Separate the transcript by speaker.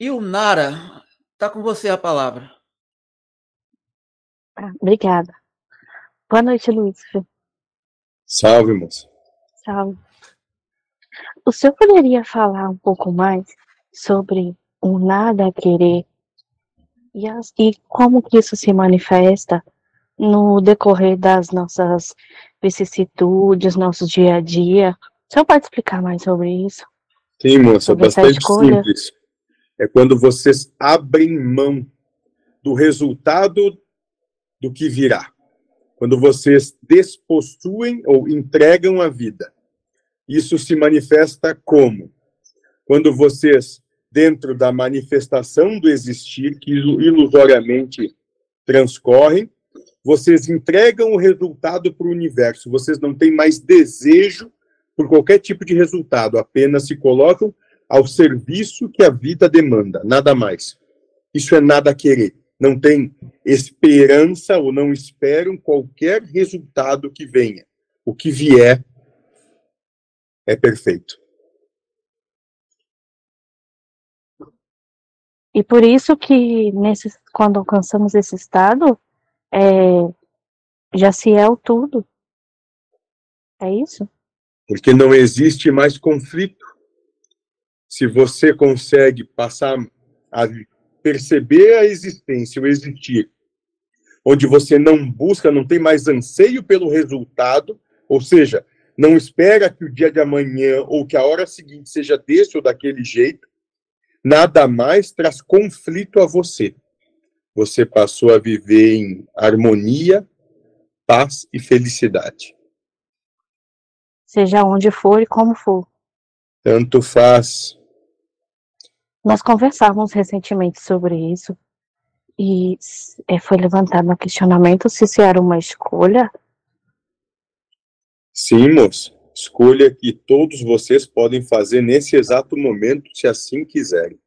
Speaker 1: E o Nara, tá com você a palavra.
Speaker 2: Ah, obrigada. Boa noite, Luiz.
Speaker 3: Salve, moça.
Speaker 2: Salve. O senhor poderia falar um pouco mais sobre o nada querer e, as, e como que isso se manifesta no decorrer das nossas vicissitudes, nosso dia a dia? O senhor pode explicar mais sobre isso?
Speaker 3: Sim, moça, bastante simples. É quando vocês abrem mão do resultado do que virá. Quando vocês despossuem ou entregam a vida. Isso se manifesta como? Quando vocês, dentro da manifestação do existir, que ilusoriamente transcorrem, vocês entregam o resultado para o universo. Vocês não têm mais desejo por qualquer tipo de resultado, apenas se colocam ao serviço que a vida demanda, nada mais. Isso é nada querer. Não tem esperança ou não esperam qualquer resultado que venha. O que vier é perfeito.
Speaker 2: E por isso que nesse, quando alcançamos esse estado, é, já se é o tudo. É isso?
Speaker 3: Porque não existe mais conflito. Se você consegue passar a perceber a existência, o existir, onde você não busca, não tem mais anseio pelo resultado, ou seja, não espera que o dia de amanhã ou que a hora seguinte seja desse ou daquele jeito, nada mais traz conflito a você. Você passou a viver em harmonia, paz e felicidade.
Speaker 2: Seja onde for e como for.
Speaker 3: Tanto faz.
Speaker 2: Nós conversávamos recentemente sobre isso e é, foi levantado um questionamento se isso era uma escolha
Speaker 3: Sim, moço. Escolha que todos vocês podem fazer nesse exato momento, se assim quiserem.